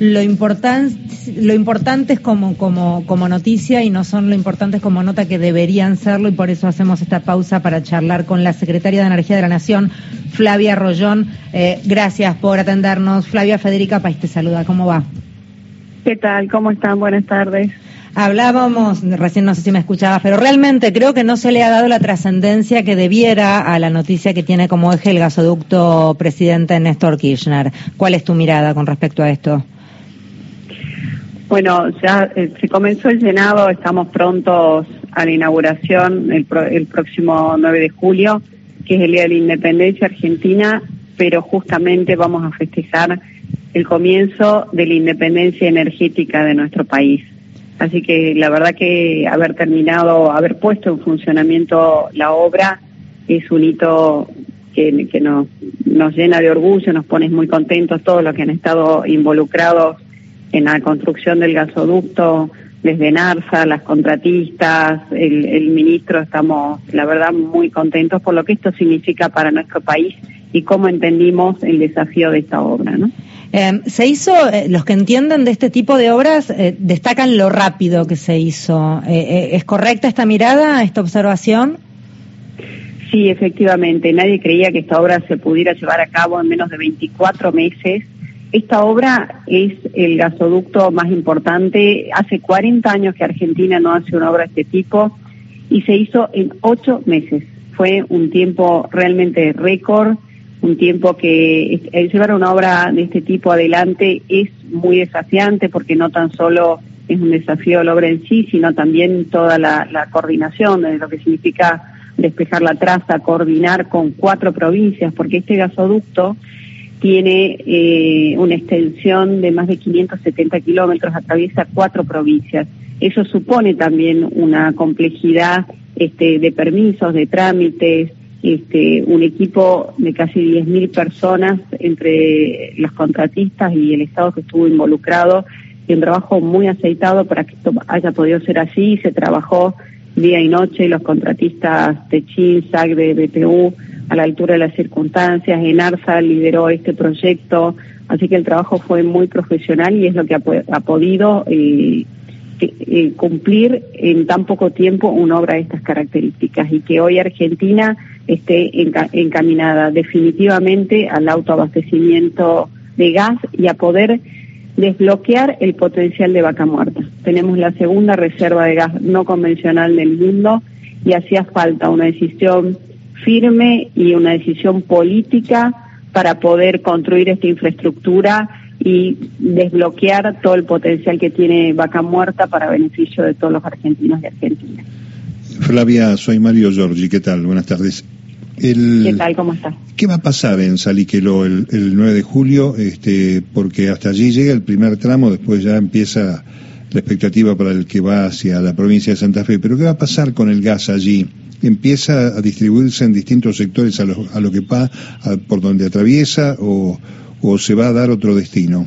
lo, importante lo importante es como, como, como noticia y no son lo importantes como nota que deberían serlo y por eso hacemos esta pausa para charlar con la secretaria de Energía de la Nación, Flavia Rollón. Eh, gracias por atendernos. Flavia Federica País te saluda. ¿Cómo va? ¿Qué tal? ¿Cómo están? Buenas tardes. Hablábamos, recién no sé si me escuchabas, pero realmente creo que no se le ha dado la trascendencia que debiera a la noticia que tiene como eje el gasoducto presidente Néstor Kirchner. ¿Cuál es tu mirada con respecto a esto? Bueno, ya eh, se comenzó el llenado, estamos prontos a la inauguración el, el próximo 9 de julio, que es el Día de la Independencia Argentina, pero justamente vamos a festejar el comienzo de la independencia energética de nuestro país. Así que la verdad que haber terminado, haber puesto en funcionamiento la obra es un hito que, que nos, nos llena de orgullo, nos pone muy contentos todos los que han estado involucrados en la construcción del gasoducto, desde NARSA, las contratistas, el, el ministro, estamos la verdad muy contentos por lo que esto significa para nuestro país y cómo entendimos el desafío de esta obra, ¿no? Eh, se hizo, eh, los que entienden de este tipo de obras eh, destacan lo rápido que se hizo. Eh, ¿Es correcta esta mirada, esta observación? Sí, efectivamente. Nadie creía que esta obra se pudiera llevar a cabo en menos de 24 meses. Esta obra es el gasoducto más importante. Hace 40 años que Argentina no hace una obra de este tipo y se hizo en ocho meses. Fue un tiempo realmente récord un tiempo que llevar una obra de este tipo adelante es muy desafiante porque no tan solo es un desafío la obra en sí, sino también toda la, coordinación de lo que significa despejar la traza, coordinar con cuatro provincias, porque este gasoducto tiene eh, una extensión de más de 570 kilómetros, atraviesa cuatro provincias. Eso supone también una complejidad este, de permisos, de trámites, este, un equipo de casi 10.000 personas entre los contratistas y el Estado que estuvo involucrado y un trabajo muy aceitado para que esto haya podido ser así. Se trabajó día y noche los contratistas de CHINSAC, de BPU, a la altura de las circunstancias. ENARSA lideró este proyecto, así que el trabajo fue muy profesional y es lo que ha, podido eh, eh, cumplir en tan poco tiempo una obra de estas características y que hoy Argentina esté encaminada definitivamente al autoabastecimiento de gas y a poder desbloquear el potencial de vaca muerta. Tenemos la segunda reserva de gas no convencional del mundo y hacía falta una decisión firme y una decisión política para poder construir esta infraestructura y desbloquear todo el potencial que tiene Vaca Muerta para beneficio de todos los argentinos y argentinas. Flavia, soy Mario Giorgi, ¿qué tal? Buenas tardes. ¿Qué tal? ¿Cómo está? ¿Qué va a pasar en Saliqueló el, el 9 de julio? Este, porque hasta allí llega el primer tramo, después ya empieza la expectativa para el que va hacia la provincia de Santa Fe. Pero ¿qué va a pasar con el gas allí? ¿Empieza a distribuirse en distintos sectores a lo, a lo que va, por donde atraviesa o, se va a dar otro destino?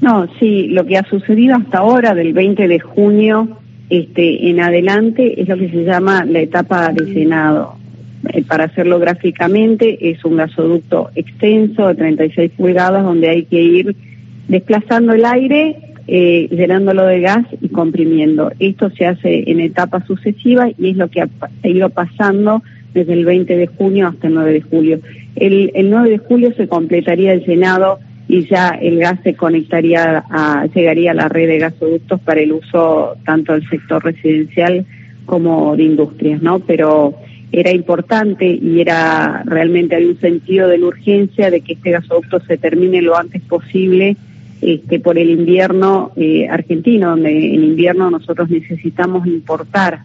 No, sí, lo que ha sucedido hasta ahora, del 20 de junio este, en adelante, es lo que se llama la etapa de Senado. Eh, para hacerlo gráficamente, es un gasoducto extenso de 36 pulgadas donde hay que ir desplazando el aire, eh, llenándolo de gas y comprimiendo. Esto se hace en etapas sucesivas y es lo que ha ido pasando desde el 20 de junio hasta el 9 de julio. El, el 9 de julio se completaría el llenado y ya el gas se conectaría a, llegaría a la red de gasoductos para el uso tanto del sector residencial como de industrias, ¿no? Pero era importante y era realmente hay un sentido de la urgencia de que este gasoducto se termine lo antes posible este, por el invierno eh, argentino, donde en invierno nosotros necesitamos importar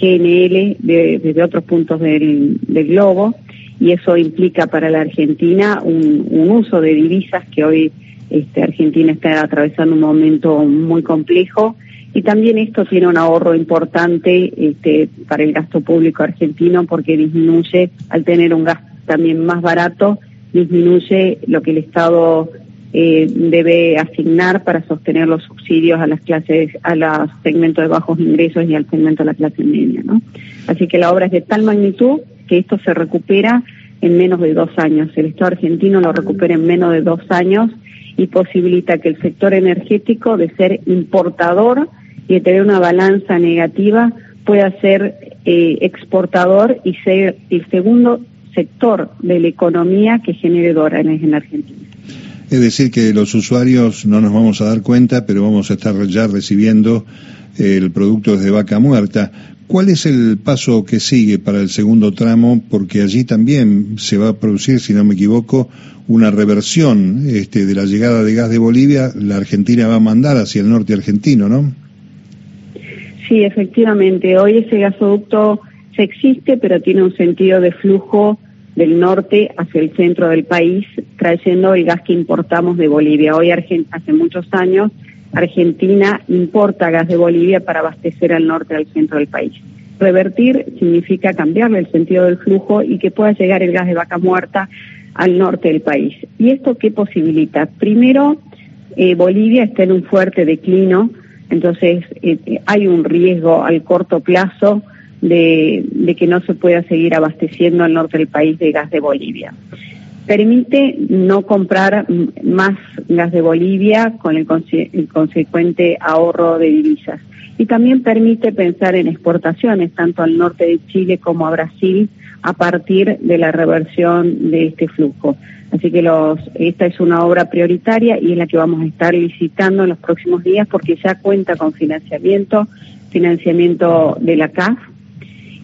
GNL desde de otros puntos del, del, globo y eso implica para la Argentina un, un uso de divisas que hoy este, Argentina está atravesando un momento muy complejo y también esto tiene un ahorro importante este, para el gasto público argentino porque disminuye, al tener un gas también más barato, disminuye lo que el Estado eh, debe asignar para sostener los subsidios a las clases, a los segmentos de bajos ingresos y al segmento de la clase media, ¿no? Así que la obra es de tal magnitud que esto se recupera en menos de dos años. El Estado argentino lo recupera en menos de dos años y posibilita que el sector energético de ser importador y de tener una balanza negativa pueda ser eh, exportador y ser el segundo sector de la economía que genere dólares en Argentina. Es decir, que los usuarios no nos vamos a dar cuenta, pero vamos a estar ya recibiendo el producto desde vaca muerta. ¿Cuál es el paso que sigue para el segundo tramo? Porque allí también se va a producir, si no me equivoco, una reversión este, de la llegada de gas de Bolivia. La Argentina va a mandar hacia el norte argentino, ¿no? Sí, efectivamente. Hoy ese gasoducto se existe, pero tiene un sentido de flujo del norte hacia el centro del país, trayendo el gas que importamos de Bolivia. Hoy, hace muchos años, Argentina importa gas de Bolivia para abastecer al norte al centro del país. Revertir significa cambiarle el sentido del flujo y que pueda llegar el gas de vaca muerta al norte del país. ¿Y esto qué posibilita? Primero, eh, Bolivia está en un fuerte declino, entonces eh, hay un riesgo al corto plazo de, que no se pueda seguir abasteciendo al norte del país de gas de Bolivia. Permite no comprar más gas de Bolivia con el, consecuente ahorro de divisas. Y también permite pensar en exportaciones, tanto al norte de Chile como a Brasil, a partir de la reversión de este flujo. Así que los, esta es una obra prioritaria y es la que vamos a estar licitando en los próximos días porque ya cuenta con financiamiento, financiamiento de la CAF,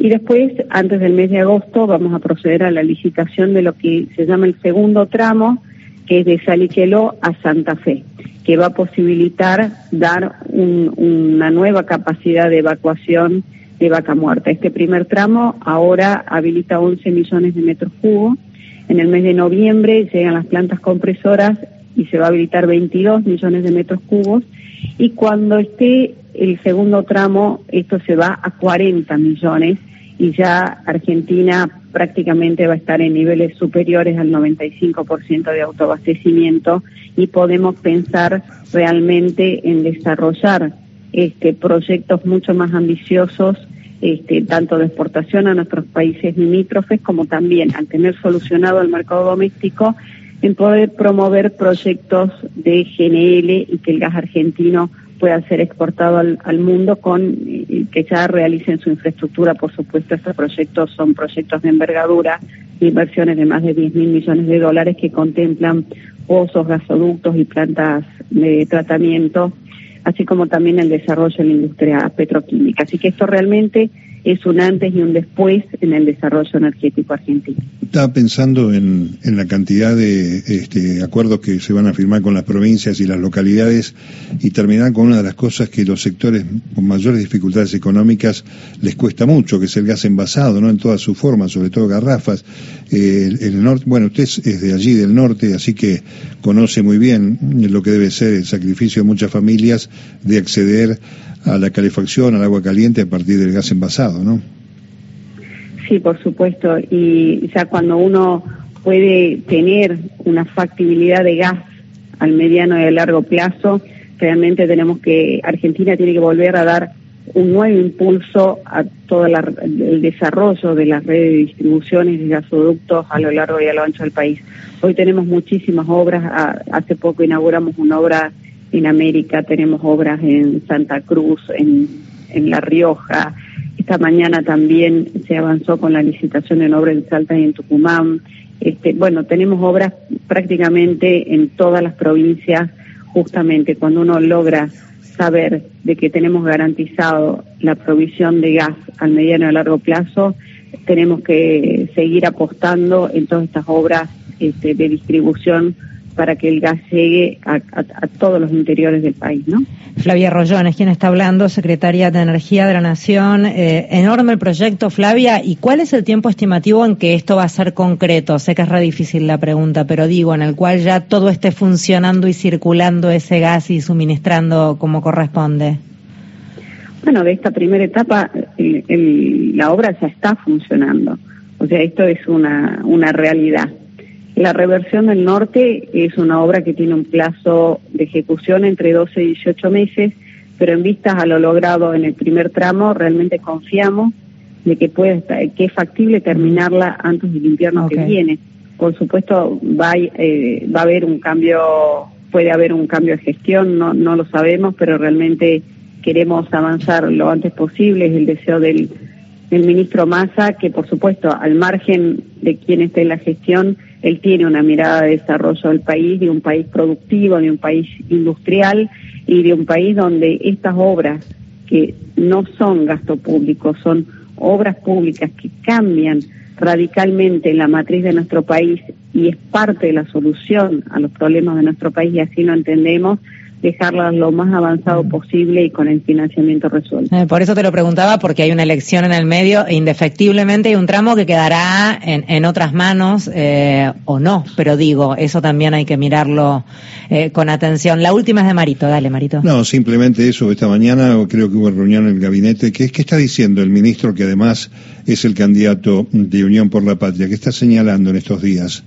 y después, antes del mes de agosto, vamos a proceder a la licitación de lo que se llama el segundo tramo, que es de Saliqueló a Santa Fe, que va a posibilitar dar una nueva capacidad de evacuación de vaca muerta. Este primer tramo ahora habilita 11 millones de metros cubos. En el mes de noviembre llegan las plantas compresoras y se va a habilitar 22 millones de metros cubos. Y cuando esté el segundo tramo, esto se va a 40 millones y ya Argentina prácticamente va a estar en niveles superiores al 95% de autoabastecimiento y podemos pensar realmente en desarrollar este proyectos mucho más ambiciosos este, tanto de exportación a nuestros países limítrofes como también al tener solucionado el mercado doméstico en poder promover proyectos de GNL y que el gas argentino pueda ser exportado al, mundo con que ya realicen su infraestructura. Por supuesto, estos proyectos son proyectos de envergadura, inversiones de más de 10 mil millones de dólares que contemplan pozos, gasoductos y plantas de tratamiento, así como también el desarrollo de la industria petroquímica. Así que esto realmente es un antes y un después en el desarrollo energético argentino. Estaba pensando en, la cantidad de este, acuerdos que se van a firmar con las provincias y las localidades y terminar con una de las cosas que los sectores con mayores dificultades económicas les cuesta mucho, que es el gas envasado, ¿no? En todas sus formas, sobre todo garrafas. Eh, el, norte, bueno, usted es de allí, del norte, así que conoce muy bien lo que debe ser el sacrificio de muchas familias de acceder a la calefacción, al agua caliente a partir del gas envasado, ¿no? Sí, por supuesto. Y ya cuando uno puede tener una factibilidad de gas al mediano y a largo plazo, realmente tenemos que, Argentina tiene que volver a dar un nuevo impulso a todo el desarrollo de las redes de distribuciones de gasoductos a lo largo y a lo ancho del país. Hoy tenemos muchísimas obras, hace poco inauguramos una obra en América, tenemos obras en Santa Cruz, en, en La Rioja. Esta mañana también se avanzó con la licitación en obras en Salta y en Tucumán. Este, bueno, tenemos obras prácticamente en todas las provincias, justamente cuando uno logra saber de que tenemos garantizado la provisión de gas al mediano y a largo plazo, tenemos que seguir apostando en todas estas obras este, de distribución para que el gas llegue a, todos los interiores del país, ¿no? Flavia Rollón es quien está hablando, secretaria de Energía de la Nación. Eh, enorme el proyecto, Flavia. ¿Y cuál es el tiempo estimativo en que esto va a ser concreto? Sé que es re difícil la pregunta, pero digo, en el cual ya todo esté funcionando y circulando ese gas y suministrando como corresponde. Bueno, de esta primera etapa, la obra ya está funcionando. O sea, esto es una, una realidad. La reversión del norte es una obra que tiene un plazo de ejecución entre 12 y 18 meses, pero en vistas a lo logrado en el primer tramo, realmente confiamos de que puede que es factible terminarla antes del invierno que viene. Por supuesto, va, eh, va a haber un cambio puede haber un cambio de gestión, no, no lo sabemos, pero realmente queremos avanzar lo antes posible, es el deseo del, del ministro Massa, que por supuesto, al margen de quien esté en la gestión, él tiene una mirada de desarrollo del país, de un país productivo, de un país industrial y de un país donde estas obras que no son gasto público, son obras públicas que cambian radicalmente la matriz de nuestro país y es parte de la solución a los problemas de nuestro país y así lo entendemos, dejarlas lo más avanzado posible y con el financiamiento resuelto. Eh, por eso te lo preguntaba, porque hay una elección en el medio e indefectiblemente hay un tramo que quedará en, en otras manos eh, o no, pero digo, eso también hay que mirarlo eh, con atención. La última es de Marito, dale Marito. No, simplemente eso, esta mañana creo que hubo reunión en el gabinete, ¿qué, qué está diciendo el ministro que además es el candidato de Unión por la Patria? ¿Qué está señalando en estos días?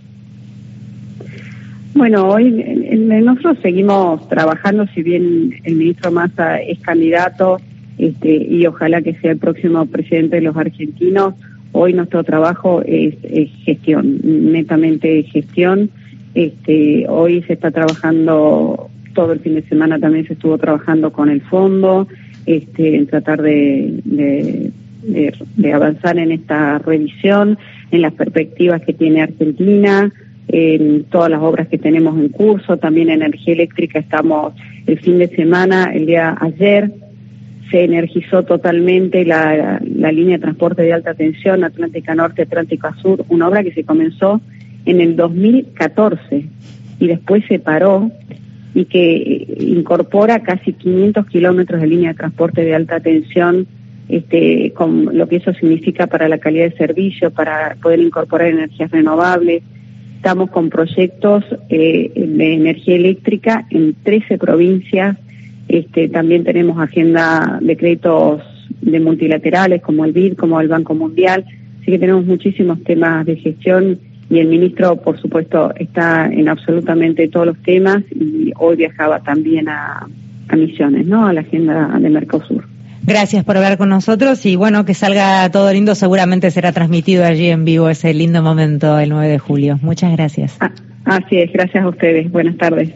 Bueno, hoy nosotros seguimos trabajando, si bien el ministro Massa es candidato este, y ojalá que sea el próximo presidente de los argentinos, hoy nuestro trabajo es, gestión, netamente gestión. Este, hoy se está trabajando, todo el fin de semana también se estuvo trabajando con el fondo, este, en tratar de, de avanzar en esta revisión, en las perspectivas que tiene Argentina en todas las obras que tenemos en curso, también energía eléctrica estamos el fin de semana, el día ayer, se energizó totalmente la, línea de transporte de alta tensión Atlántica Norte, Atlántica Sur, una obra que se comenzó en el 2014 y después se paró y que incorpora casi 500 kilómetros de línea de transporte de alta tensión, este, con lo que eso significa para la calidad de servicio, para poder incorporar energías renovables, Estamos con proyectos eh, de energía eléctrica en 13 provincias. Este, también tenemos agenda de créditos de multilaterales como el BID, como el Banco Mundial. Así que tenemos muchísimos temas de gestión y el ministro, por supuesto, está en absolutamente todos los temas y hoy viajaba también a, a Misiones, ¿no? A la agenda de Mercosur. Gracias por hablar con nosotros y bueno, que salga todo lindo, seguramente será transmitido allí en vivo ese lindo momento el 9 de julio. Muchas gracias. Ah, así es, gracias a ustedes. Buenas tardes.